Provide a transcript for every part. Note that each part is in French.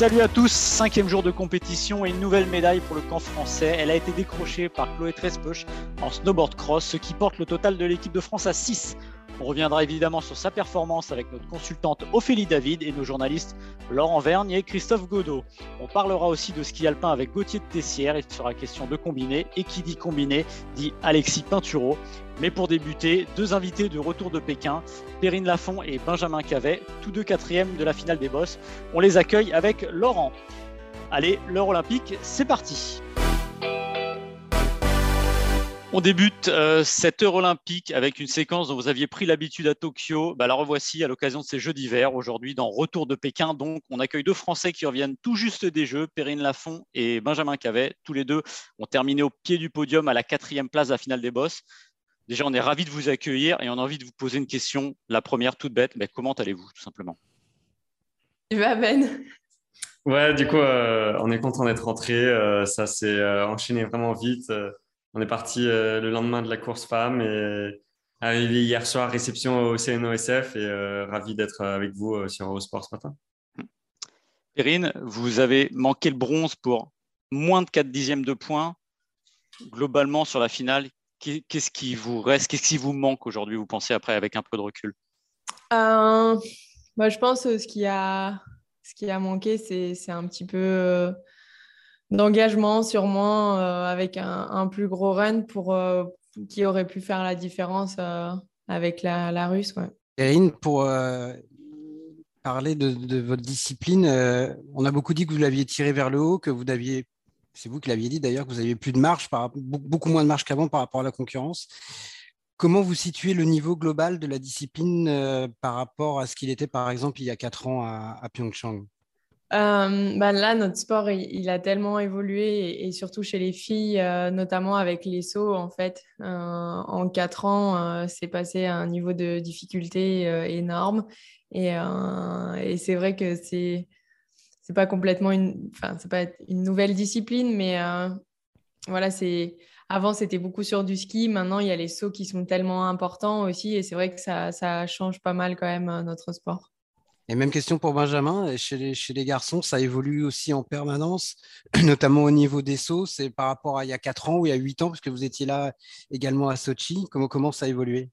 Salut à tous, cinquième jour de compétition et une nouvelle médaille pour le camp français. Elle a été décrochée par Chloé Trespeuch en snowboard cross, ce qui porte le total de l'équipe de France à 6 on reviendra évidemment sur sa performance avec notre consultante Ophélie David et nos journalistes Laurent Vergne et Christophe Godot. On parlera aussi de ski alpin avec Gauthier de Tessière. Il sera question de combiné et qui dit combiné dit Alexis Pinturo. Mais pour débuter, deux invités de retour de Pékin, Perrine Lafont et Benjamin Cavet, tous deux quatrièmes de la finale des bosses. On les accueille avec Laurent. Allez, l'heure olympique, c'est parti. On débute euh, cette heure olympique avec une séquence dont vous aviez pris l'habitude à Tokyo. Bah, la revoici à l'occasion de ces Jeux d'hiver. Aujourd'hui, dans Retour de Pékin, donc, on accueille deux Français qui reviennent tout juste des Jeux, Perrine Lafont et Benjamin Cavet. Tous les deux ont terminé au pied du podium à la quatrième place de la finale des Bosses. Déjà, on est ravis de vous accueillir et on a envie de vous poser une question. La première, toute bête, mais comment allez-vous, tout simplement? Tu vas, Ben? Ouais, du coup, euh, on est content d'être rentré. Euh, ça s'est enchaîné vraiment vite. On est parti euh, le lendemain de la course femme et arrivé hier soir, réception au CNOSF et euh, ravi d'être avec vous euh, sur Eurosport ce matin. Perrine, vous avez manqué le bronze pour moins de 4 dixièmes de points. Globalement, sur la finale, qu'est-ce qui vous reste Qu'est-ce qui vous manque aujourd'hui, vous pensez, après, avec un peu de recul? Euh, bah, Je pense que ce qui a, ce qui a manqué, c'est un petit peu d'engagement sûrement euh, avec un, plus gros run pour euh, qui aurait pu faire la différence euh, avec la, la russe. Ouais. pour parler de, votre discipline, on a beaucoup dit que vous l'aviez tiré vers le haut, que vous aviez, c'est vous qui l'aviez dit d'ailleurs, que vous aviez plus de marge, beaucoup moins de marge qu'avant par rapport à la concurrence. Comment vous situez le niveau global de la discipline par rapport à ce qu'il était par exemple il y a quatre ans à, Pyeongchang? Euh, bah là, notre sport, il, a tellement évolué et, surtout chez les filles, euh, notamment avec les sauts, en fait. Euh, en quatre ans, c'est passé à un niveau de difficulté énorme. Et c'est vrai que c'est c'est pas complètement une, c'est pas une nouvelle discipline, mais voilà, c'est avant c'était beaucoup sur du ski. Maintenant, il y a les sauts qui sont tellement importants aussi, et c'est vrai que ça, change pas mal quand même notre sport. Et même question pour Benjamin, chez les, chez les garçons, ça évolue aussi en permanence, notamment au niveau des sauts. C'est par rapport à il y a 4 ans ou il y a 8 ans, parce que vous étiez là également à Sochi. Comment, comment ça a évolué?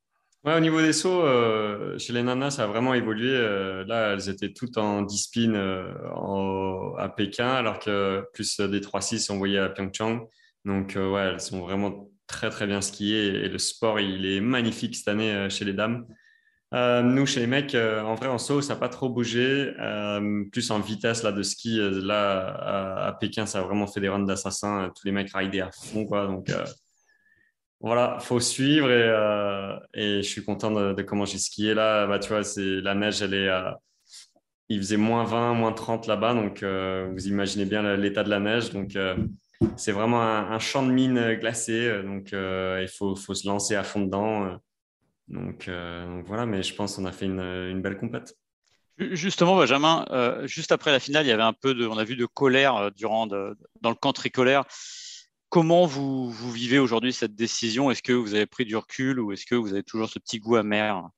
Au niveau des sauts, euh, chez les nanas, ça a vraiment évolué. Euh, là, elles étaient toutes en dispine euh, à Pékin, alors que plus des 3-6, on voyait à Pyeongchang. Donc, ouais, elles sont vraiment très, très bien skiées et le sport, il est magnifique cette année chez les dames. Nous, chez les mecs, en vrai, en saut, ça n'a pas trop bougé. Plus en vitesse là, de ski, là, à, Pékin, ça a vraiment fait des runs d'assassins. Tous les mecs ridaient à fond. Quoi, donc, voilà, faut suivre. Et, je suis content de, comment j'ai skié là. Bah, tu vois, la neige, elle est. il faisait moins 20, moins 30 là-bas. Donc, vous imaginez bien l'état de la neige. Donc, c'est vraiment un, champ de mine glacé. Donc, il faut, se lancer à fond dedans. Euh, donc, voilà, mais je pense qu'on a fait une, belle compète. Justement, Benjamin, euh, juste après la finale, il y avait un peu de, on a vu de colère euh, durant dans le camp tricolore. Comment vous, vous vivez aujourd'hui cette décision? Est-ce que vous avez pris du recul ou est-ce que vous avez toujours ce petit goût amer?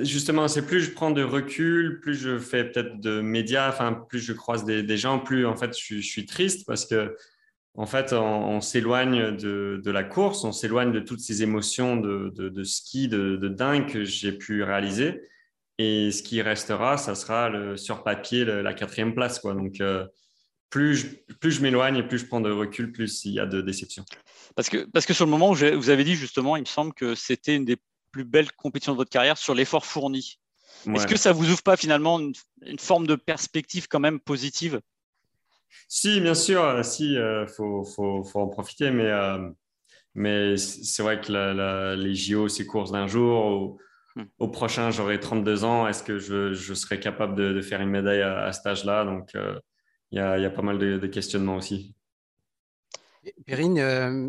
Justement, c'est plus je prends de recul, plus je fais peut-être de médias, enfin plus je croise des, gens, plus en fait je suis triste parce que en fait, on, s'éloigne de, la course, on s'éloigne de toutes ces émotions de, ski, de, dingue que j'ai pu réaliser. Et ce qui restera, ça sera sur papier la quatrième place. Quoi. Donc, euh, plus je, plus je m'éloigne et plus je prends de recul, plus il y a de déception. Parce que, parce que sur le moment où vous avez dit justement, il me semble que c'était une des plus belles compétitions de votre carrière sur l'effort fourni. Est-ce que ça vous ouvre pas finalement une, forme de perspective quand même positive? Si, bien sûr, si, il faut, faut, faut, en profiter, mais, mais c'est vrai que les JO, c'est course d'un jour. Hmm. Au, prochain, j'aurai 32 ans. Est-ce que je, je, serai capable de, faire une médaille à, à cet âge-là? Donc, il y, a, pas mal de, de questionnements aussi. Perrine, euh,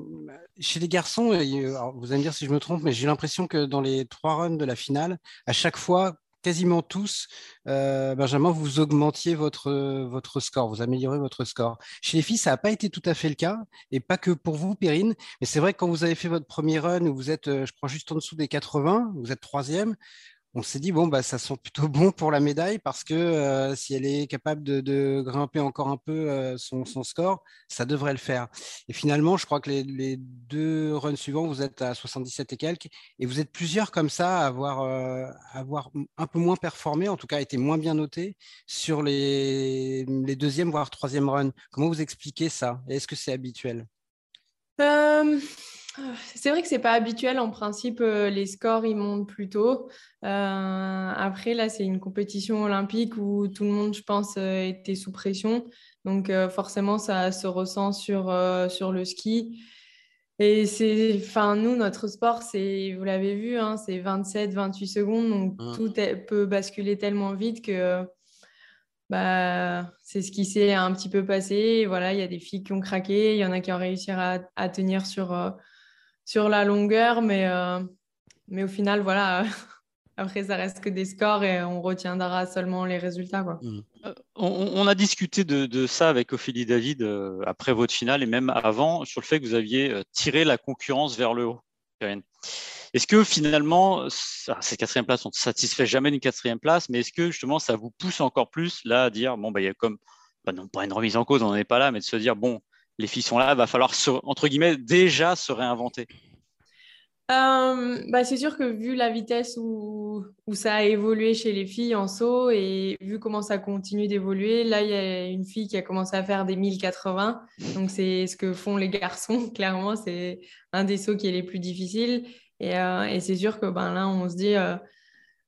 chez les garçons, vous allez me dire si je me trompe, mais j'ai l'impression que dans les trois runs de la finale, à chaque fois, quasiment tous, euh, Benjamin, vous augmentiez votre, votre score, vous améliorez votre score. Chez les filles, ça n'a pas été tout à fait le cas, et pas que pour vous, Perrine, mais c'est vrai que quand vous avez fait votre premier run, où vous êtes, euh, je crois, juste en dessous des 80, vous êtes troisième, on s'est dit bon bah ça sent plutôt bon pour la médaille parce que euh, si elle est capable de, grimper encore un peu euh, son, score, ça devrait le faire. Et finalement, je crois que les, deux runs suivants, vous êtes à 77 et quelques, et vous êtes plusieurs comme ça à avoir, euh, un peu moins performé, en tout cas été moins bien noté sur les, les deuxième voire troisième runs. Comment vous expliquez ça? Est-ce que c'est habituel? C'est vrai que c'est pas habituel. En principe, euh, les scores ils montent plus tôt. Euh, après, là, c'est une compétition olympique où tout le monde, je pense, euh, était sous pression. Donc, forcément, ça se ressent sur, sur le ski. Et c'est, enfin, nous, notre sport, c'est, vous l'avez vu, hein, c'est 27, 28 secondes. Donc, mmh. tout peut basculer tellement vite que bah, c'est ce qui s'est un petit peu passé. Voilà, il y a des filles qui ont craqué, il y en a qui ont réussi à, à tenir sur sur la longueur, mais, euh, mais au final, voilà. Après, ça reste que des scores et on retiendra seulement les résultats. Mmh. Euh, on, a discuté de, ça avec Ophélie David euh, après votre finale et même avant sur le fait que vous aviez tiré la concurrence vers le haut. Est-ce que finalement, cette quatrième place, on ne satisfait jamais d'une quatrième place, mais est-ce que justement ça vous pousse encore plus là à dire, bon, bah, il y a comme, bah, non pas une remise en cause, on n'en est pas là, mais de se dire, bon, les filles sont là, va falloir, entre guillemets, déjà se réinventer euh, bah, C'est sûr que vu la vitesse où, ça a évolué chez les filles en saut et vu comment ça continue d'évoluer, là, il y a une fille qui a commencé à faire des 1080. Donc, c'est ce que font les garçons, clairement. C'est un des sauts qui est les plus difficiles. Et, euh, c'est sûr que ben, là, on se dit, euh,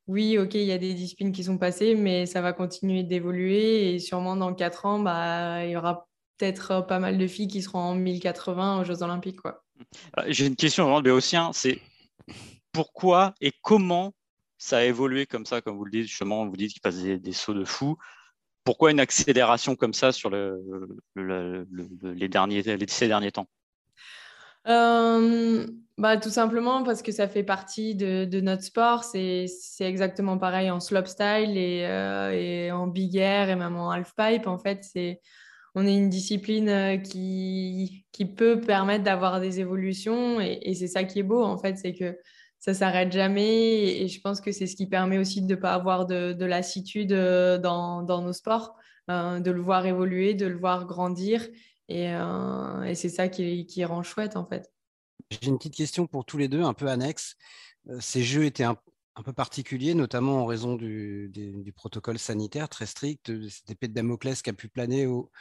oui, OK, il y a des disciplines qui sont passées, mais ça va continuer d'évoluer. Et sûrement dans 4 ans, bah, il y aura peut-être euh, pas mal de filles qui seront en 1080 aux Jeux Olympiques. Quoi. Euh, j'ai une question vraiment de Béotien, c'est pourquoi et comment ça a évolué comme ça, comme vous le dites, justement, vous dites qu'il passe des, sauts de fou. Pourquoi une accélération comme ça sur le, les, derniers, ces derniers temps? Euh, bah, Tout simplement parce que ça fait partie de, notre sport. C'est exactement pareil en slopestyle et, et en big air et même en halfpipe. En fait, c'est on est une discipline euh, qui, qui peut permettre d'avoir des évolutions et, c'est ça qui est beau en fait, c'est que ça s'arrête jamais et, je pense que c'est ce qui permet aussi de ne pas avoir de, lassitude euh, dans, nos sports, euh, de le voir évoluer, de le voir grandir et, c'est ça qui, qui, rend chouette en fait. J'ai une petite question pour tous les deux, un peu annexe. Ces jeux étaient un, peu particuliers, notamment en raison du, du, protocole sanitaire très strict, cette épée de Damoclès qui a pu planer au,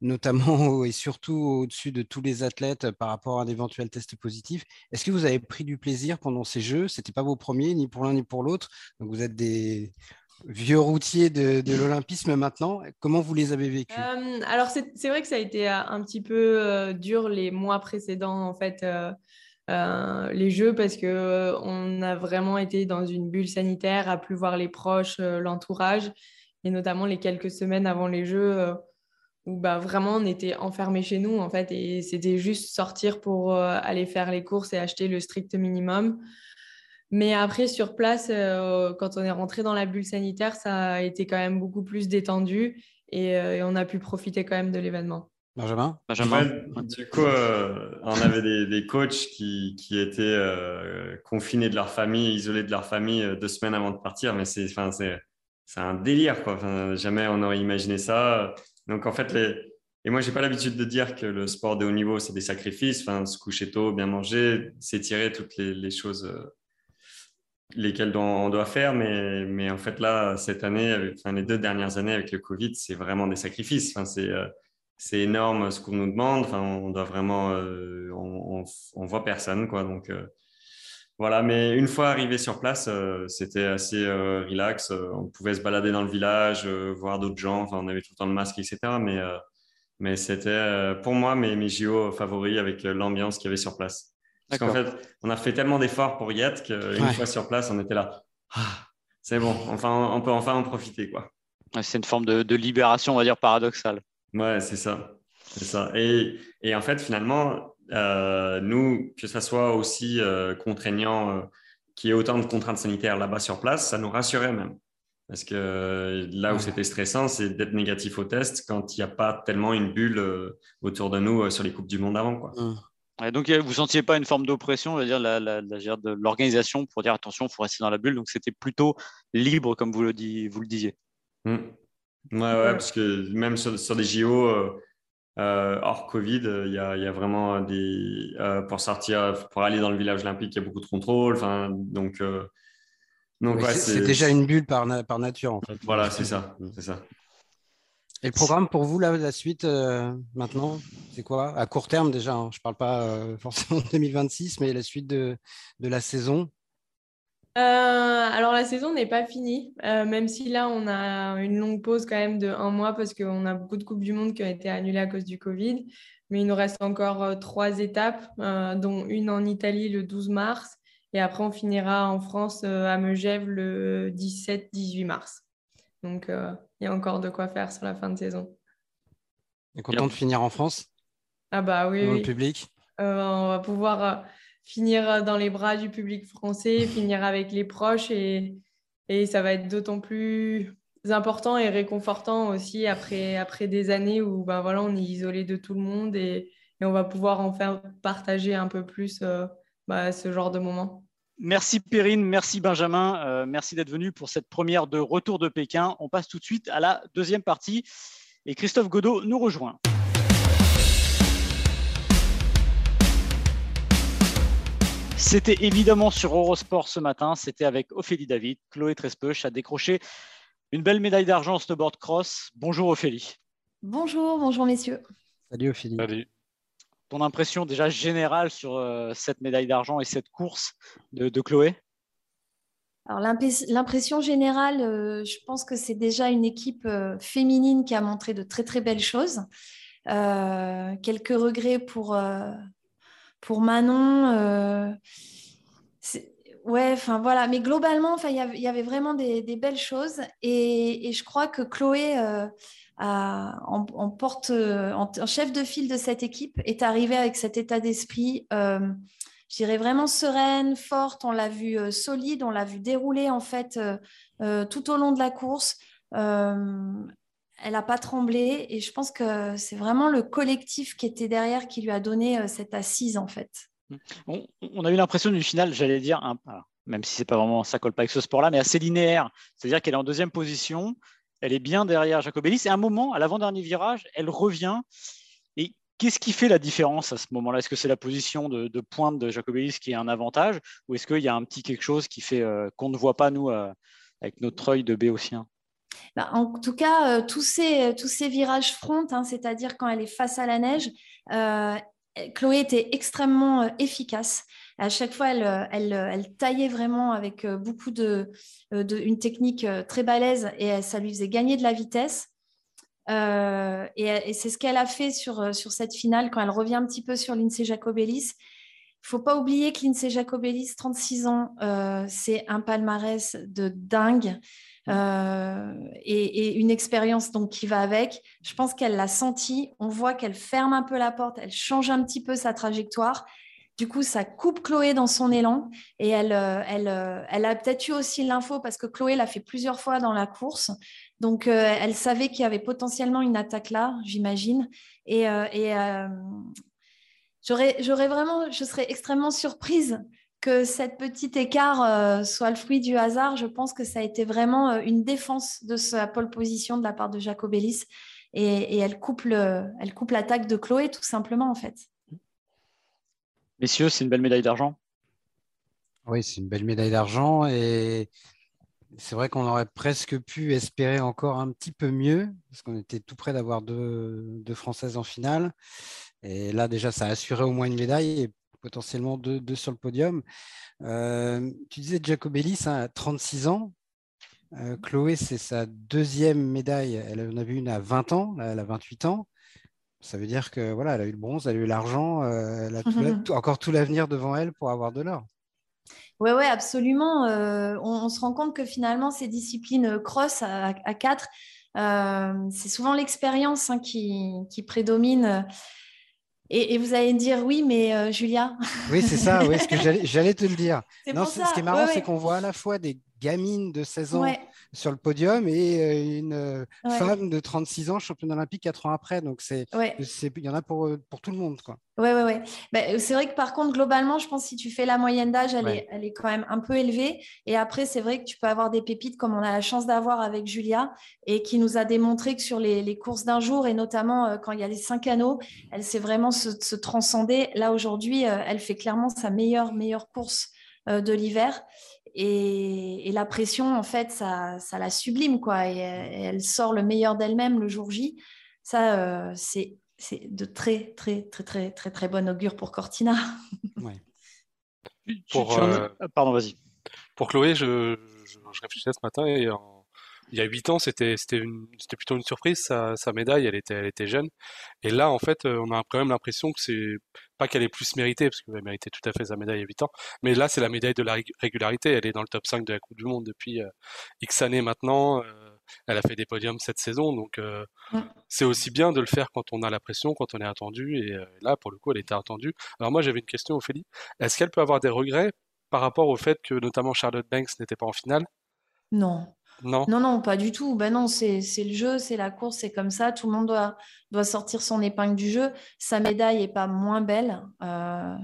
notamment et surtout au-dessus de tous les athlètes euh, par rapport à un éventuel test positif. Est-ce que vous avez pris du plaisir pendant ces Jeux? Ce n'était pas vos premiers, ni pour l'un ni pour l'autre. Donc vous êtes des vieux routiers de, l'olympisme maintenant. Comment vous les avez vécus? Euh, Alors c'est vrai que ça a été euh, un petit peu dur les mois précédents, en fait. les jeux parce que on a vraiment été dans une bulle sanitaire à plus voir les proches, l'entourage et notamment les quelques semaines avant les jeux où bah, vraiment on était enfermés chez nous en fait et c'était juste sortir pour euh, aller faire les courses et acheter le strict minimum. Mais après sur place, euh, quand on est rentré dans la bulle sanitaire, ça a été quand même beaucoup plus détendu et, euh, on a pu profiter quand même de l'événement. Benjamin, Benjamin. du coup, on avait des, des coachs qui, qui étaient confinés de leur famille, isolés de leur famille deux semaines avant de partir, mais c'est, c'est un délire. Quoi. jamais on aurait imaginé ça. Donc, en fait, et moi, j'ai pas l'habitude de dire que le sport de haut niveau, c'est des sacrifices. Enfin, se coucher tôt, bien manger, s'étirer, toutes les, choses euh, lesquelles on doit faire. Mais, mais en fait, là, cette année, enfin, les deux dernières années avec le Covid, c'est vraiment des sacrifices. C'est, euh, c'est énorme ce qu'on nous demande. Enfin, on doit vraiment, euh, on, voit personne, quoi. Donc, voilà, mais une fois arrivé sur place, euh, c'était assez euh, relax. Euh, on pouvait se balader dans le village, voir d'autres gens. Enfin, on avait tout le temps le masque, etc. Mais, Mais c'était pour moi mes, mes JO favoris avec l'ambiance qu'il y avait sur place. Parce qu'en fait, on a fait tellement d'efforts pour y être qu'une fois sur place, on était là. Ah, c'est bon, enfin, on peut enfin en profiter. quoi. C'est une forme de, libération, on va dire, paradoxale. Ouais, c'est ça. C'est ça. Et, et, en fait, finalement, euh, nous, que ça soit aussi euh, contraignant, euh, qu'il y ait autant de contraintes sanitaires là-bas sur place, ça nous rassurait même. Parce que là où c'était stressant, c'est d'être négatif au test quand il n'y a pas tellement une bulle autour de nous sur les Coupes du Monde avant. Quoi. Mmh donc, vous ne sentiez pas une forme d'oppression, on dire, la, de l'organisation pour dire attention, il faut rester dans la bulle. Donc, c'était plutôt libre, comme vous le, vous le disiez. Mmh. Ouais, ouais, parce que même sur, des JO euh, euh, hors Covid, il y, a, vraiment des. Euh, pour sortir, pour aller dans le village olympique, il y a beaucoup de contrôles. Donc, donc c'est déjà une bulle par, par nature, en fait. Voilà, c'est ça. C'est ça. Et le programme pour vous, là, la suite, euh, maintenant, c'est quoi? À court terme déjà, hein. je ne parle pas euh, forcément de 2026, mais la suite de, de la saison euh, alors la saison n'est pas finie, même si là on a une longue pause quand même de un mois parce qu'on a beaucoup de coupes du monde qui ont été annulées à cause du Covid. Mais il nous reste encore trois étapes, dont une en Italie le 12 mars et après on finira en France à Megève le 17-18 mars. Donc il y a encore de quoi faire sur la fin de saison. Et content de finir en France? Ah bah oui. Dans le public? Euh, On va pouvoir euh, finir dans les bras du public français, finir avec les proches et, et ça va être d'autant plus important et réconfortant aussi après, après des années où ben voilà, on est isolé de tout le monde et, et on va pouvoir en faire partager un peu plus euh, bah, ce genre de moments. Merci Perrine, merci Benjamin, euh, merci d'être venu pour cette première de Retour de Pékin. On passe tout de suite à la deuxième partie et Christophe Godot nous rejoint. C'était évidemment sur Eurosport ce matin, c'était avec Ophélie David. Chloé Trespeuch a décroché une belle médaille d'argent en snowboard cross. Bonjour Ophélie. Bonjour, bonjour messieurs. Salut Ophélie. Salut ton impression déjà générale sur euh, cette médaille d'argent et cette course de, Chloé? Alors l'impression générale, euh, je pense que c'est déjà une équipe euh, féminine qui a montré de très très belles choses. quelques regrets pour, pour Manon. ouais, enfin voilà, mais globalement, il y, avait vraiment des, belles choses et, je crois que Chloé en, porte, en, chef de file de cette équipe, est arrivé avec cet état d'esprit, euh, je dirais vraiment sereine, forte. On l'a vu euh, solide, on l'a vu dérouler en fait euh, tout au long de la course. Elle n'a pas tremblé et je pense que c'est vraiment le collectif qui était derrière qui lui a donné cette assise en fait. On, a eu l'impression d'une finale, j'allais dire, même si c'est pas vraiment ça colle pas avec ce sport-là, mais assez linéaire. C'est-à-dire qu'elle est en deuxième position, elle est bien derrière Jacobelli. Et à un moment, à l'avant-dernier virage, elle revient. Et qu'est-ce qui fait la différence à ce moment-là? Est-ce que c'est la position de, pointe de Jacobelli qui est un avantage? Ou est-ce qu'il y a un petit quelque chose qui fait euh, qu'on ne voit pas, nous, euh, avec notre œil de béotien? Bah, en tout cas, euh, tous, ces, tous ces virages front, hein, c'est-à-dire quand elle est face à la neige, Chloé était extrêmement efficace. À chaque fois, elle, euh, euh, elle, taillait vraiment avec euh, beaucoup de, une technique très balèze et ça lui faisait gagner de la vitesse. et, c'est ce qu'elle a fait sur, sur cette finale quand elle revient un petit peu sur Lindsay Jacobellis. Il ne faut pas oublier que Lindsay Jacobellis, 36 ans, c'est un palmarès de dingue. Et, une expérience donc qui va avec. Je pense qu'elle l'a senti. On voit qu'elle ferme un peu la porte, elle change un petit peu sa trajectoire du coup, ça coupe Chloé dans son élan et elle, euh, elle, euh, elle a peut-être eu aussi l'info parce que Chloé l'a fait plusieurs fois dans la course. Donc, euh, elle savait qu'il y avait potentiellement une attaque là, j'imagine. Et, et j'aurais vraiment, je serais extrêmement surprise que cette petite écart soit le fruit du hasard. Je pense que ça a été vraiment une défense de sa pole position de la part de Jacobellis et, et elle coupe l'attaque de Chloé tout simplement en fait. Messieurs, c'est une belle médaille d'argent. Oui, c'est une belle médaille d'argent et c'est vrai qu'on aurait presque pu espérer encore un petit peu mieux parce qu'on était tout près d'avoir deux, Françaises en finale. Et là, déjà, ça a assuré au moins une médaille et potentiellement deux, sur le podium. Euh, tu disais Jacobelli, a 36 ans. Euh, Chloé, c'est sa deuxième médaille. Elle en a vu une à 20 ans, elle a 28 ans. Ça veut dire que voilà, elle a eu le bronze, elle a eu l'argent, elle a encore tout l'avenir devant elle pour avoir de l'or. Oui, ouais, absolument. On, se rend compte que finalement, ces disciplines cross à, à 4, c'est souvent l'expérience hein, qui, qui, prédomine. Et, vous allez me dire, oui, mais euh, Julia. Oui, c'est ça, oui, ce que j'allais te le dire. Non, ce qui est marrant, c'est qu'on voit à la fois des gamine de 16 ans sur le podium et euh, une euh, femme de 36 ans championne olympique 4 ans après. Donc, c'est, il y en a pour, euh, pour tout le monde. Quoi. Ouais, ouais, ouais. Bah, c'est vrai que par contre, globalement, je pense que si tu fais la moyenne d'âge, elle, est, elle est quand même un peu élevée. Et après, c'est vrai que tu peux avoir des pépites comme on a la chance d'avoir avec Julia et qui nous a démontré que sur les, les courses d'un jour et notamment quand il y a les cinq anneaux, elle sait vraiment se, se transcender. Là, aujourd'hui, elle fait clairement sa meilleure, meilleure course de l'hiver. Et, la pression, en fait, ça, ça la sublime, quoi. Et, elle sort le meilleur d'elle-même le jour J. Ça, euh, c'est de très, très, très, très, très, très bon augure pour Cortina. Pour, euh, Pardon, vas-y. Pour Chloé, je, je, réfléchissais ce matin et il y a huit ans, c'était plutôt une surprise. Sa, sa, médaille, elle était, elle était jeune. Et là, en fait, euh, on a quand même l'impression que c'est pas qu'elle est plus méritée, parce qu'elle méritait tout à fait sa médaille à 8 ans, mais là, c'est la médaille de la régularité. Elle est dans le top 5 de la Coupe du Monde depuis euh, X années maintenant. Euh, elle a fait des podiums cette saison, donc c'est aussi bien de le faire quand on a la pression, quand on est attendu. Et là, pour le coup, elle était attendue. Alors moi, j'avais une question, Ophélie. Est-ce qu'elle peut avoir des regrets par rapport au fait que notamment Charlotte Banks n'était pas en finale? Non. Non. non, pas du tout. Ben non, c'est le jeu, c'est la course, c'est comme ça. Tout le monde doit, doit sortir son épingle du jeu. Sa médaille n'est pas moins belle. Euh,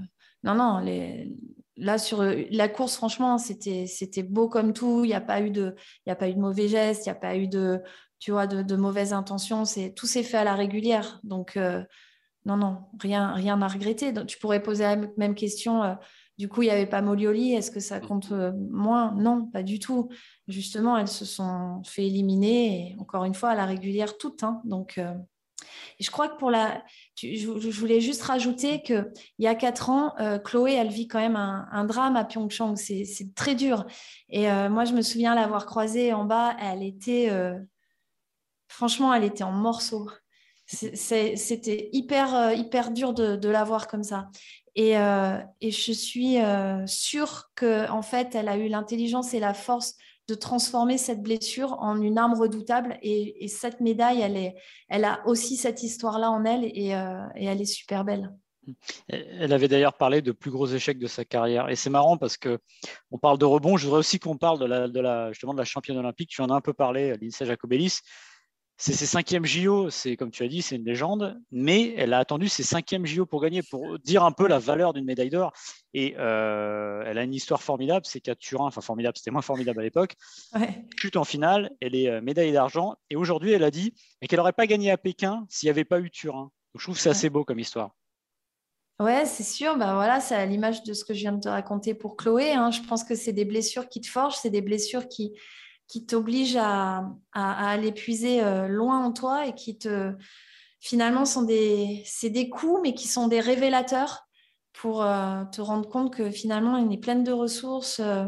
non, non, les, là sur la course, franchement, c'était beau comme tout. Il n'y a pas eu de, il a pas eu de mauvais gestes, il n'y a pas eu de, tu vois, de, mauvaises intentions. Tout s'est fait à la régulière. Donc euh, non, non, rien, rien à regretter. Donc, tu pourrais poser la même question. Euh, du coup, il n'y avait pas Molioli. Est-ce que ça compte euh, moins? Non, pas du tout. Justement, elles se sont fait éliminer, et encore une fois, à la régulière, toutes. Hein. Donc, euh, je crois que pour la. je, voulais juste rajouter qu'il y a quatre ans, euh, Chloé, elle vit quand même un, drame à Pyeongchang. C'est très dur. Et moi, je me souviens l'avoir croisée en bas. Elle était. franchement, elle était en morceaux. C'était hyper, hyper dur de, de la voir comme ça. Euh, et, je suis euh, sûre qu'en en fait, elle a eu l'intelligence et la force de transformer cette blessure en une arme redoutable. Et, cette médaille, elle, a aussi cette histoire-là en elle et, euh, elle est super belle. Elle avait d'ailleurs parlé de plus gros échecs de sa carrière. Et c'est marrant parce que on parle de rebond. Je voudrais aussi qu'on parle de la, justement de la championne olympique. Tu en as un peu parlé, Lindsay Jacobellis. C'est ses cinquièmes JO, c'est comme tu as dit, c'est une légende, mais elle a attendu ses cinquièmes JO pour gagner, pour dire un peu la valeur d'une médaille d'or. Et euh, elle a une histoire formidable, c'est qu'à Turin, enfin formidable, c'était moins formidable à l'époque, ouais. chute en finale, elle est euh, médaille d'argent, et aujourd'hui elle a dit qu'elle n'aurait pas gagné à Pékin s'il n'y avait pas eu Turin. Donc, je trouve que c'est assez beau comme histoire. Ouais, c'est sûr. Ben voilà, c'est à l'image de ce que je viens de te raconter pour Chloé. Hein. Je pense que c'est des blessures qui te forgent, c'est des blessures qui, qui t'oblige à, à, aller puiser euh, loin en toi et qui te finalement sont des c'est des coups mais qui sont des révélateurs pour euh, te rendre compte que finalement il est pleine de ressources euh,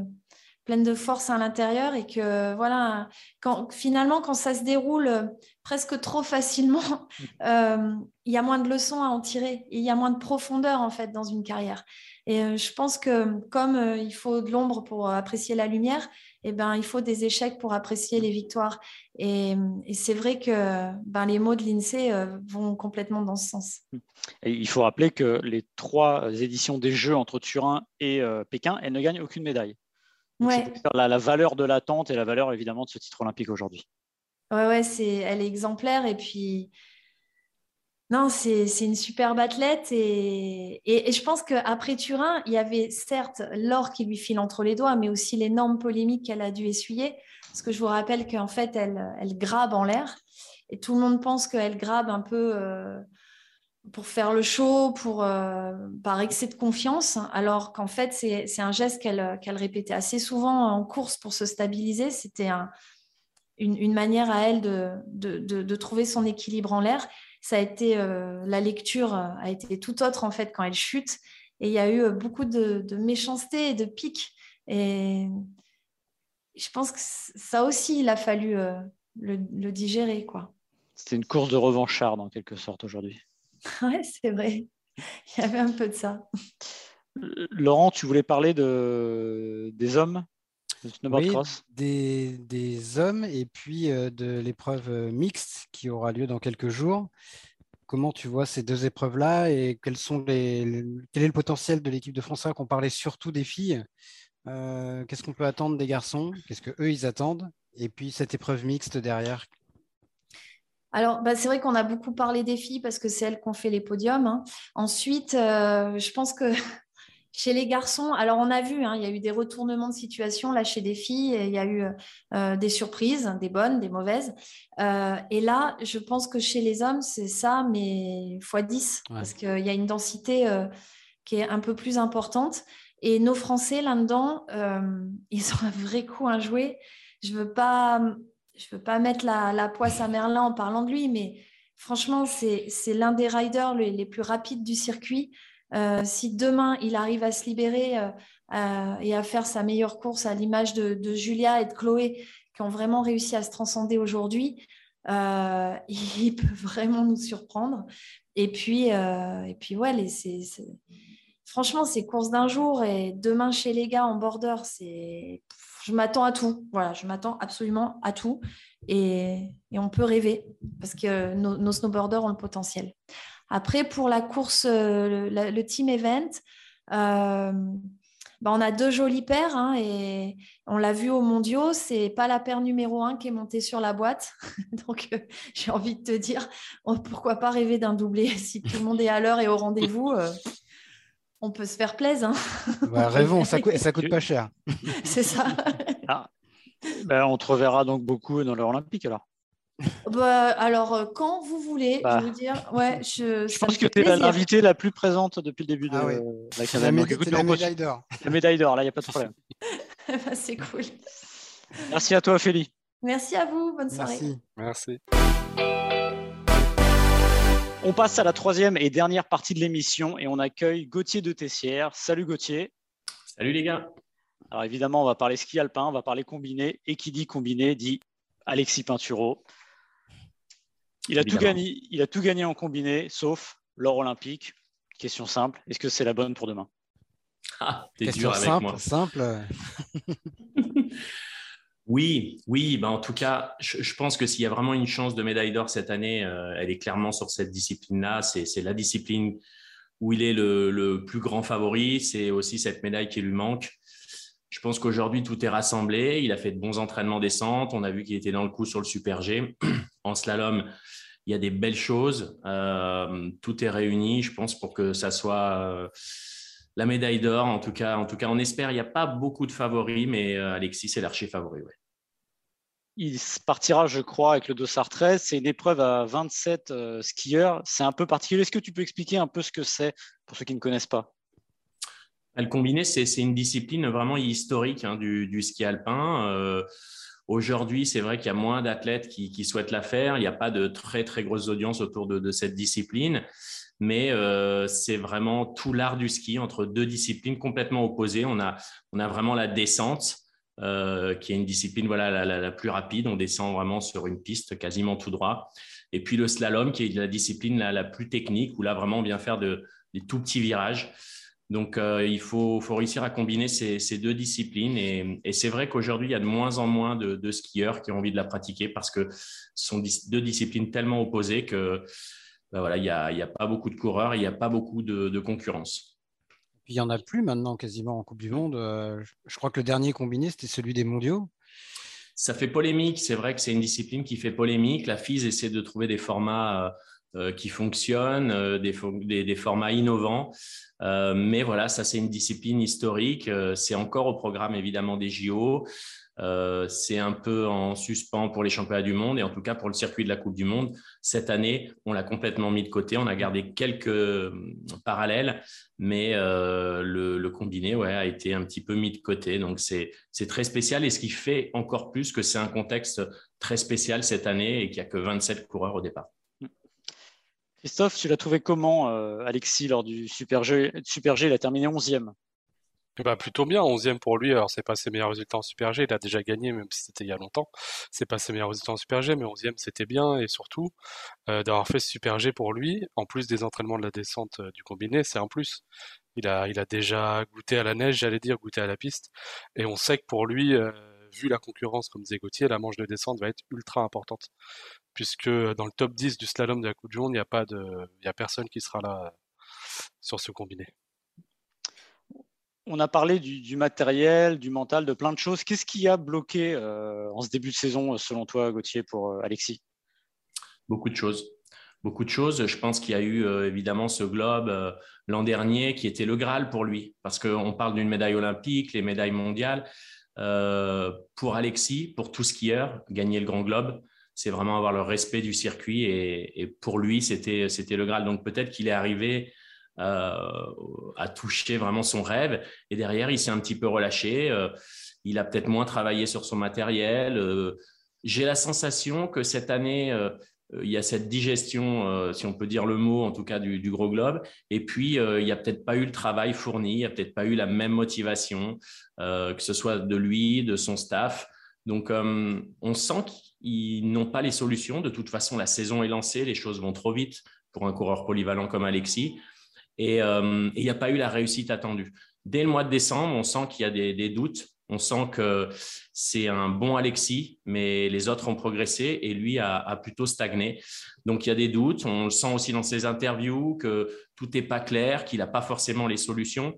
pleine de force à l'intérieur et que voilà quand finalement quand ça se déroule presque trop facilement il y a moins de leçons à en tirer il y a moins de profondeur en fait dans une carrière. Et je pense que comme il faut de l'ombre pour apprécier la lumière eh ben, il faut des échecs pour apprécier les victoires. Et, c'est vrai que ben, les mots de l'INSEE euh, vont complètement dans ce sens. il faut rappeler que les trois éditions des Jeux entre Turin et euh, Pékin, elles ne gagnent aucune médaille. Ouais. C'est la, la, valeur de l'attente et la valeur évidemment de ce titre olympique aujourd'hui. Ouais, ouais, c'est, elle est exemplaire. Et puis, non, c'est une superbe athlète et, et, je pense qu'après Turin, il y avait certes l'or qui lui file entre les doigts, mais aussi l'énorme polémique qu'elle a dû essuyer. Parce que je vous rappelle qu'en fait, elle, elle grabe en l'air et tout le monde pense qu'elle grabe un peu euh, pour faire le show, pour, euh, par excès de confiance, alors qu'en fait, c'est un geste qu'elle répétait assez souvent en course pour se stabiliser. C'était un, une, manière à elle de, de trouver son équilibre en l'air ça a été euh, la lecture euh, a été tout autre en fait quand elle chute et il y a eu euh, beaucoup de, méchanceté et de pique et je pense que ça aussi il a fallu le, digérer quoi. C'était une course de revancharde en quelque sorte aujourd'hui. Ouais, c'est vrai. Il y avait un peu de ça. Laurent, tu voulais parler de... des hommes? Snowboard Oui, cross des, des hommes et puis euh, de l'épreuve euh, mixte qui aura lieu dans quelques jours. Comment tu vois ces deux épreuves-là et quels sont les, quel est le potentiel de l'équipe de France On parlait surtout des filles. Euh, Qu'est-ce qu'on peut attendre des garçons Qu'est-ce que eux ils attendent Et puis cette épreuve mixte derrière? Alors, bah, c'est vrai qu'on a beaucoup parlé des filles parce que c'est elles qui ont fait les podiums. hein. Ensuite, euh, je pense que chez les garçons, alors on a vu, hein, il y a eu des retournements de situation là chez des filles, et il y a eu euh, des surprises, des bonnes, des mauvaises. Euh, et là, je pense que chez les hommes, c'est ça, mais x 10, Ouais. parce qu'il y a une densité euh, qui est un peu plus importante. Et nos Français là-dedans, ils ont un vrai coup à jouer. Je veux pas je ne veux pas mettre la, la poisse à Merlin en parlant de lui, mais franchement, c'est c'est l'un des riders les, les plus rapides du circuit. Euh, si demain, il arrive à se libérer euh, euh, et à faire sa meilleure course à l'image de, Julia et de Chloé, qui ont vraiment réussi à se transcender aujourd'hui, il peut vraiment nous surprendre. Et puis, et puis franchement, c'est course d'un jour et demain chez les gars en border, c'est je m'attends à tout. Voilà, je m'attends absolument à tout. Et, on peut rêver parce que nos snowboarders ont le potentiel. Après, pour la course, euh, le, la- le team event, euh, bah, on a deux jolis paires hein, et on l'a vu aux mondiaux. C'est pas la paire numéro un qui est montée sur la boîte. Donc, euh, j'ai envie de te dire, oh, pourquoi pas rêver d'un doublé? Si tout le monde est à l'heure et au rendez-vous. euh, on peut se faire plaisir. hein. Bah, rêvons, ça, coûte- ça coûte pas cher. C'est ça. Ben, on te reverra donc beaucoup dans l'heure olympique alors. Bah, alors, euh, quand vous voulez, Bah. je veux dire, ouais, je, pense que tu es plaisir. l'invité la plus présente depuis le début de Ah la médaille d'or. La médaille d'or, là, il n'y a pas de problème. Bah, c'est cool. Merci à toi, Ophélie. Merci à vous. Bonne soirée. Merci. Merci. On passe à la troisième et dernière partie de l'émission et on accueille Gauthier de Tessière. Salut Gauthier. Salut les gars. Alors évidemment, on va parler ski alpin, on va parler combiné. Et qui dit combiné dit Alexis Pinturo. Il a, tout gagné, il a tout gagné en combiné, sauf l'or olympique. Question simple, est-ce que c'est la bonne pour demain? Ah, t'es Question dur avec simple, moi. simple. Oui, oui, bah en tout cas, je, je pense que s'il y a vraiment une chance de médaille d'or cette année, euh, elle est clairement sur cette discipline-là. C'est c'est la discipline où il est le, le plus grand favori. C'est aussi cette médaille qui lui manque. Je pense qu'aujourd'hui, tout est rassemblé. Il a fait de bons entraînements descente. On a vu qu'il était dans le coup sur le Super G. En slalom, il y a des belles choses. Euh, tout est réuni, je pense, pour que ça soit euh, la médaille d'or. En tout cas, on espère. Il n'y a pas beaucoup de favoris, mais euh, Alexis c'est l'archi favori. Il partira, je crois, avec le dossard 13. C'est une épreuve à 27 euh, skieurs. C'est un peu particulier. Est-ce que tu peux expliquer un peu ce que c'est pour ceux qui ne connaissent pas? Le combiné, c'est une discipline vraiment historique hein, du, ski alpin. Euh, Aujourd'hui, c'est vrai qu'il y a moins d'athlètes qui, souhaitent la faire. Il n'y a pas de très, très grosse audience autour de, cette discipline. Mais euh, c'est vraiment tout l'art du ski entre deux disciplines complètement opposées. On a, on a vraiment la descente, euh, qui est une discipline voilà, la, la, la plus rapide. On descend vraiment sur une piste quasiment tout droit. Et puis le slalom, qui est la discipline la, la plus technique, où là, vraiment, on vient faire de, des tout petits virages. Donc, euh, il faut, faut, réussir à combiner ces, ces deux disciplines. Et, et c'est vrai qu'aujourd'hui, il y a de moins en moins de, de, skieurs qui ont envie de la pratiquer parce que ce sont deux disciplines tellement opposées que ben voilà, il n'y a, il y a pas beaucoup de coureurs, il n'y a pas beaucoup de, de concurrence. Puis il n'y en a plus maintenant quasiment en Coupe du Monde. Euh, je crois que le dernier combiné, c'était celui des mondiaux. Ça fait polémique. C'est vrai que c'est une discipline qui fait polémique. La FIS essaie de trouver des formats euh, qui fonctionnent, euh, des, formats innovants. Euh, mais voilà, ça c'est une discipline historique. Euh, c'est encore au programme évidemment des JO. Euh, c'est un peu en suspens pour les championnats du monde et en tout cas pour le circuit de la Coupe du Monde. Cette année, on l'a complètement mis de côté. On a gardé quelques euh, parallèles, mais euh, le, le, combiné ouais, a été un petit peu mis de côté. Donc c'est très spécial et ce qui fait encore plus que c'est un contexte très spécial cette année et qu'il n'y a que 27 coureurs au départ. Christophe, tu l'as trouvé comment, euh, Alexis, lors du Super G, Super Il a terminé 11e. bah plutôt bien, 11e pour lui. Alors c'est pas ses meilleurs résultats en Super G, il a déjà gagné même si c'était il y a longtemps. C'est pas ses meilleurs résultats en Super G, mais 11e c'était bien et surtout euh, d'avoir fait ce Super G pour lui, en plus des entraînements de la descente euh, du combiné, c'est un plus. Il a il a déjà goûté à la neige, j'allais dire, goûté à la piste et on sait que pour lui vu la concurrence comme disait Gauthier, la manche de descente va être ultra importante puisque dans le top 10 du slalom de la Coupe du monde, il n'y a pas de il y a personne qui sera là sur ce combiné on a parlé du, matériel, du mental, de plein de choses. Qu'est-ce qui a bloqué euh, en ce début de saison, selon toi, Gauthier, pour euh, Alexis? Beaucoup de choses. Beaucoup de choses. Je pense qu'il y a eu euh, évidemment ce globe l'an dernier qui était le Graal pour lui, parce qu'on parle d'une médaille olympique, les médailles mondiales. Pour Alexis, pour tout skieur, gagner le Grand Globe, c'est vraiment avoir le respect du circuit et, pour lui, c'était le Graal. Donc peut-être qu'il est arrivé euh, a touché vraiment son rêve. Et derrière, il s'est un petit peu relâché. Euh, il a peut-être moins travaillé sur son matériel. Euh, j'ai la sensation que cette année, il y a cette digestion, si on peut dire le mot, en tout cas du, gros globe. Et puis, il n'y a peut-être pas eu le travail fourni, il n'y a peut-être pas eu la même motivation, que ce soit de lui, de son staff. Donc, on sent qu'ils n'ont pas les solutions. De toute façon, la saison est lancée, les choses vont trop vite pour un coureur polyvalent comme Alexis. Euh, et il n'y a pas eu la réussite attendue. Dès le mois de décembre, on sent qu'il y a des, doutes. On sent que c'est un bon Alexis, mais les autres ont progressé et lui a, plutôt stagné. Donc il y a des doutes. On le sent aussi dans ses interviews que tout n'est pas clair, qu'il n'a pas forcément les solutions.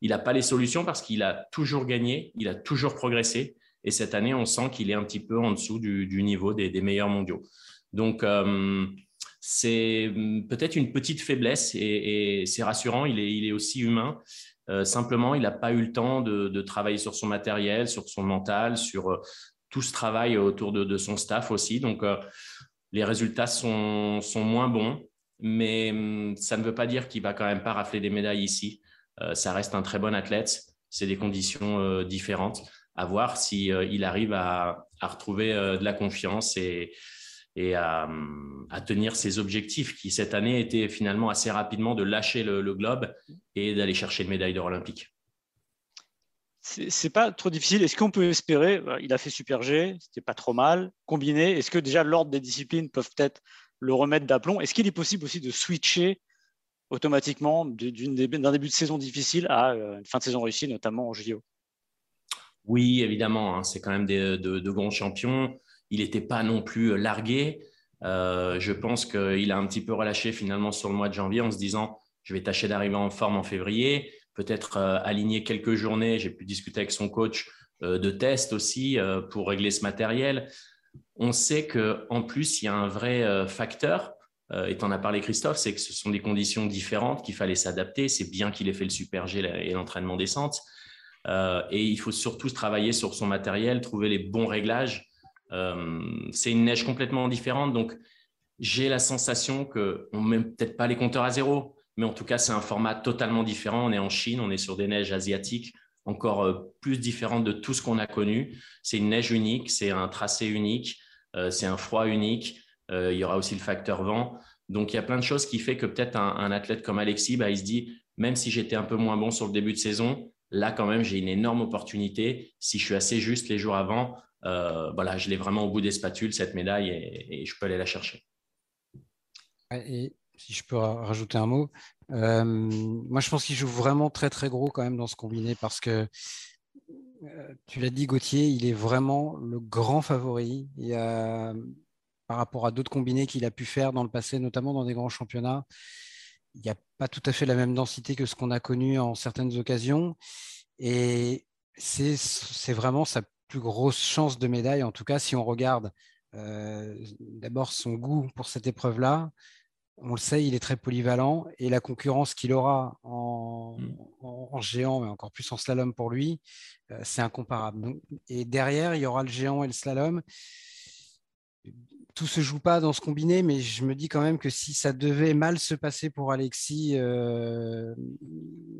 Il n'a pas les solutions parce qu'il a toujours gagné, il a toujours progressé. Et cette année, on sent qu'il est un petit peu en dessous du, niveau des, meilleurs mondiaux. Donc, euh, c'est hum, peut-être une petite faiblesse et, c'est rassurant, il est, aussi humain. Euh, simplement, il n'a pas eu le temps de, travailler sur son matériel, sur son mental, sur euh, tout ce travail autour de, son staff aussi. Donc, euh, les résultats sont, moins bons, mais hum, ça ne veut pas dire qu'il va quand même pas rafler des médailles ici. ça reste un très bon athlète. C'est des conditions différentes. À voir s'il il arrive à, à retrouver de la confiance et, et à, tenir ses objectifs qui cette année étaient finalement assez rapidement de lâcher le, globe et d'aller chercher une médaille d'or olympique. C'est pas trop difficile. Est-ce qu'on peut espérer Il a fait Super G, c'était pas trop mal. Combiné, est-ce que déjà l'ordre des disciplines peuvent peut-être le remettre d'aplomb? Est-ce qu'il est possible aussi de switcher automatiquement d'un début de saison difficile à euh, une fin de saison réussie, notamment en JO Oui, évidemment. Hein. c'est quand même de, de, grands champions il n'était pas non plus euh, largué. Euh, je pense qu'il a un petit peu relâché finalement sur le mois de janvier en se disant je vais tâcher d'arriver en forme en février, peut-être euh, aligner quelques journées. J'ai pu discuter avec son coach de test aussi pour régler ce matériel. On sait qu'en plus, il y a un vrai facteur, et tu en as parlé Christophe, c'est que ce sont des conditions différentes, qu'il fallait s'adapter. C'est bien qu'il ait fait le super G et l'entraînement descente. et il faut surtout travailler sur son matériel, trouver les bons réglages c'est une neige complètement différente. Donc, j'ai la sensation qu'on ne met peut-être pas les compteurs à zéro, mais en tout cas, c'est un format totalement différent. On est en Chine, on est sur des neiges asiatiques encore euh, plus différentes de tout ce qu'on a connu. C'est une neige unique, c'est un tracé unique, euh, c'est un froid unique. il y aura aussi le facteur vent. Donc, il y a plein de choses qui fait que peut-être un, athlète comme Alexis, bah, il se dit, même si j'étais un peu moins bon sur le début de saison, là, quand même, j'ai une énorme opportunité. Si je suis assez juste les jours avant, euh, voilà, je l'ai vraiment au bout des spatules, cette médaille, et, je peux aller la chercher. Et si je peux rajouter un mot, euh, moi je pense qu'il joue vraiment très très gros quand même dans ce combiné parce que euh, tu l'as dit Gauthier, il est vraiment le grand favori. Par rapport à d'autres combinés qu'il a pu faire dans le passé, notamment dans des grands championnats, il n'y a pas tout à fait la même densité que ce qu'on a connu en certaines occasions. Et c'est vraiment sa plus grosse chance de médaille, en tout cas si on regarde euh, d'abord son goût pour cette épreuve-là. On le sait, il est très polyvalent et la concurrence qu'il aura en, mm. géant, mais encore plus en slalom pour lui, euh, c'est incomparable. et derrière, il y aura le géant et le slalom tout se joue pas dans ce combiné, mais je me dis quand même que si ça devait mal se passer pour Alexis euh,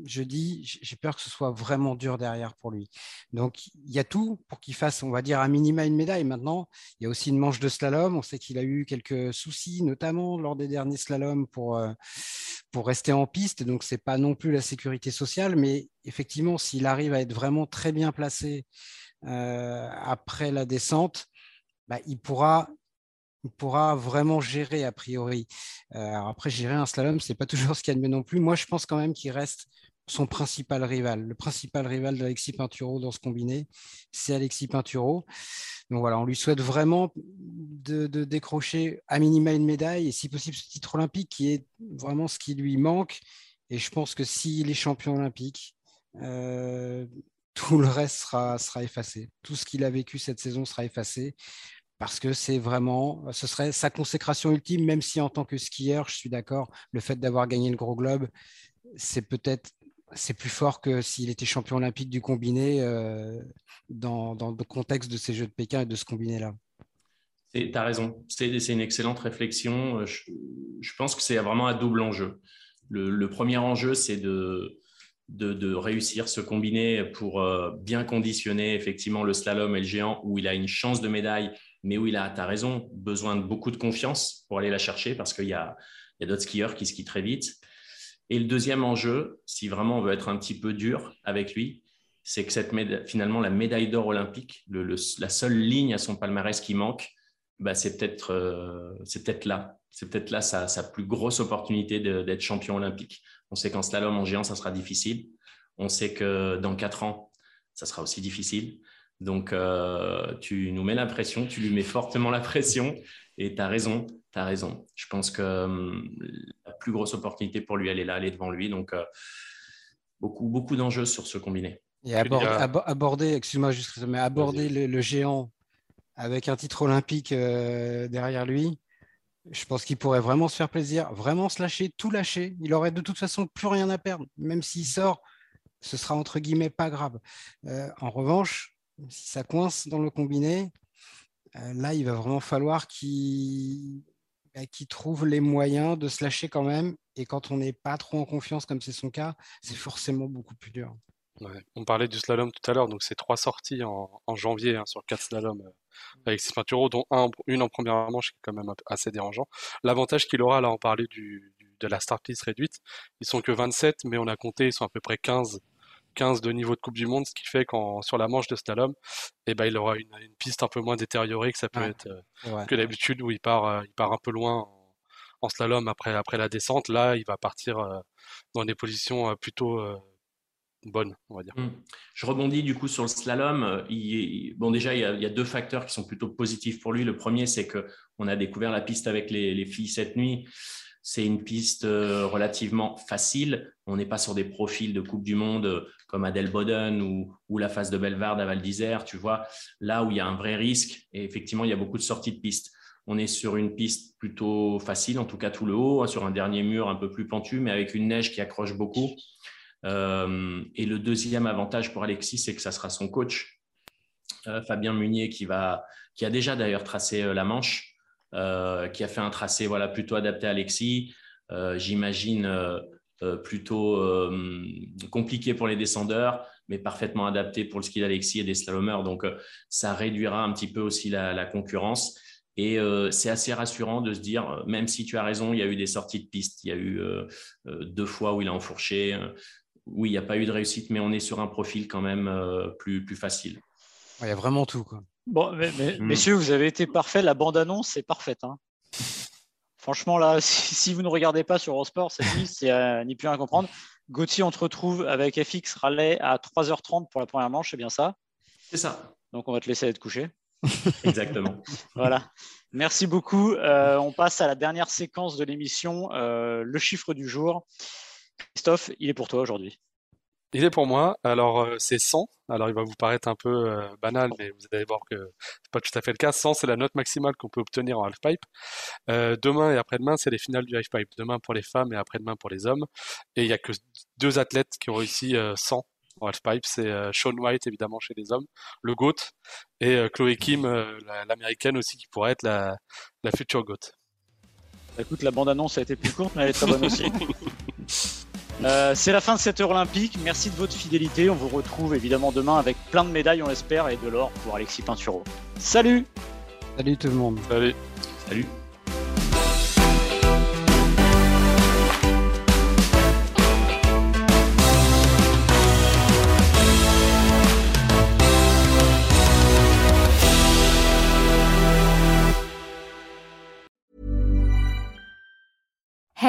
jeudi, j'ai peur que ce soit vraiment dur derrière pour lui. Donc il y a tout pour qu'il fasse, on va dire, à minima une médaille. Maintenant, il y a aussi une manche de slalom. On sait qu'il a eu quelques soucis, notamment lors des derniers slaloms pour, euh, pour rester en piste. Donc c'est pas non plus la sécurité sociale, mais effectivement, s'il arrive à être vraiment très bien placé après la descente, bah, il pourra pourra vraiment gérer a priori. alors après, gérer un slalom, c'est pas toujours ce qu'il y a de mieux non plus. Moi, je pense quand même qu'il reste son principal rival. Le principal rival d'Alexis Pinturo dans ce combiné, c'est Alexis Pinturo. Donc voilà, on lui souhaite vraiment de, décrocher à minima une médaille et si possible ce titre olympique qui est vraiment ce qui lui manque. Et je pense que s'il est champion olympique, euh, tout le reste sera effacé. Tout ce qu'il a vécu cette saison sera effacé parce que c'est vraiment, ce serait sa consécration ultime, même si en tant que skieur, je suis d'accord, le fait d'avoir gagné le gros globe, c'est peut-être c'est plus fort que s'il était champion olympique du combiné euh, dans, le contexte de ces Jeux de Pékin et de ce combiné-là. Tu as raison, c'est une excellente réflexion. Euh, je, pense que c'est vraiment un double enjeu. Le, premier enjeu, c'est de, réussir ce combiné pour euh, bien conditionner effectivement le slalom et le géant, où il a une chance de médaille, mais où il a, tu as raison, besoin de beaucoup de confiance pour aller la chercher, parce qu'il y a, y a d'autres skieurs qui skient très vite. Et le deuxième enjeu, si vraiment on veut être un petit peu dur avec lui, c'est que finalement la médaille d'or olympique, la seule ligne à son palmarès qui manque, bah, c'est peut-être euh, peut là. C'est peut-être là sa, plus grosse opportunité d'être champion olympique. On sait qu'en slalom en géant, ça sera difficile. On sait que dans quatre ans, ça sera aussi difficile. Donc, euh, tu nous mets la pression, tu lui mets fortement la pression. Et tu as raison, tu as raison. Je pense que hum, la plus grosse opportunité pour lui, elle est là, elle est devant lui. Donc, euh, beaucoup, beaucoup d'enjeux sur ce combiné. Et aborder, excuse-moi juste, mais aborder le, géant avec un titre olympique euh, derrière lui, je pense qu'il pourrait vraiment se faire plaisir, vraiment se lâcher, tout lâcher. Il aurait de toute façon plus rien à perdre. Même s'il sort, ce sera entre guillemets pas grave. Euh, en revanche, si ça coince dans le combiné, euh, là, il va vraiment falloir bah, qu'il trouve les moyens de se lâcher quand même. Et quand on n'est pas trop en confiance, comme c'est son cas, c'est forcément beaucoup plus dur. On parlait du slalom tout à l'heure, donc c'est trois sorties en, janvier hein, sur quatre slaloms euh, avec six Pinturo, dont une en première manche qui est quand même assez dérangeant. L'avantage qu'il aura, là, on parlait de la start list réduite, ils sont que 27, mais on a compté, ils sont à peu près 15 15 de niveau de Coupe du Monde, ce qui fait qu'en sur la manche de slalom, eh ben, il aura une, piste un peu moins détériorée que ça peut être euh, que d'habitude où il part, euh, il part un peu loin en, slalom après, après la descente. Là, il va partir euh, dans des positions plutôt bonnes, on va dire. Mmh. Je rebondis du coup sur le slalom. Il, bon, déjà, il y, a, deux facteurs qui sont plutôt positifs pour lui. Le premier, c'est qu'on a découvert la piste avec les, les filles cette nuit. C'est une piste euh, relativement facile. On n'est pas sur des profils de Coupe du Monde euh, comme Adèle Boden ou, la phase de Belvarde à Val d'Isère, tu vois, là où il y a un vrai risque. Et effectivement, il y a beaucoup de sorties de piste. On est sur une piste plutôt facile, en tout cas tout le haut, hein, sur un dernier mur un peu plus pentu, mais avec une neige qui accroche beaucoup. Euh, et le deuxième avantage pour Alexis, c'est que ça sera son coach, Fabien Munier, qui, va, qui a déjà d'ailleurs tracé la manche. Euh, qui a fait un tracé voilà, plutôt adapté à Alexis. Euh, j'imagine euh, plutôt compliqué pour les descendeurs, mais parfaitement adapté pour le ski d'Alexis et des slalomers. Donc, ça réduira un petit peu aussi la, concurrence. Et c'est assez rassurant de se dire, même si tu as raison, il y a eu des sorties de piste. Il y a eu deux fois où il a enfourché. oui, il n'y a pas eu de réussite, mais on est sur un profil quand même plus, plus facile. Il y a vraiment tout. Quoi. Bon, hmm. messieurs, vous avez été parfait. La bande-annonce c'est parfaite. Hein. Franchement, là, si, vous ne regardez pas sur Eurosport cette nuit, c'est euh, ni plus rien à comprendre. Gauthier, on te retrouve avec FX Raleigh à 3h30 pour la première manche, c'est bien ça? C'est ça. Donc, on va te laisser être couché. Exactement. voilà. Merci beaucoup. Euh, on passe à la dernière séquence de l'émission, euh, le chiffre du jour. Christophe, il est pour toi aujourd'hui. Il est pour moi. Alors, euh, c'est 100. Alors, il va vous paraître un peu euh, banal, mais vous allez voir que c'est pas tout à fait le cas. 100, c'est la note maximale qu'on peut obtenir en halfpipe. Euh, demain et après-demain, c'est les finales du halfpipe. Demain pour les femmes et après-demain pour les hommes. Et il y a que deux athlètes qui ont réussi 100 en halfpipe. C'est Sean White, évidemment, chez les hommes, le GOAT, et Chloé Kim, l'américaine aussi, qui pourrait être la, la future GOAT. Écoute, la bande-annonce a été plus courte, mais elle est très bonne aussi. Euh, c'est la fin de cette heure olympique. Merci de votre fidélité. On vous retrouve évidemment demain avec plein de médailles, on l'espère, et de l'or pour Alexis Pinturo. Salut Salut tout le monde. Salut. Salut.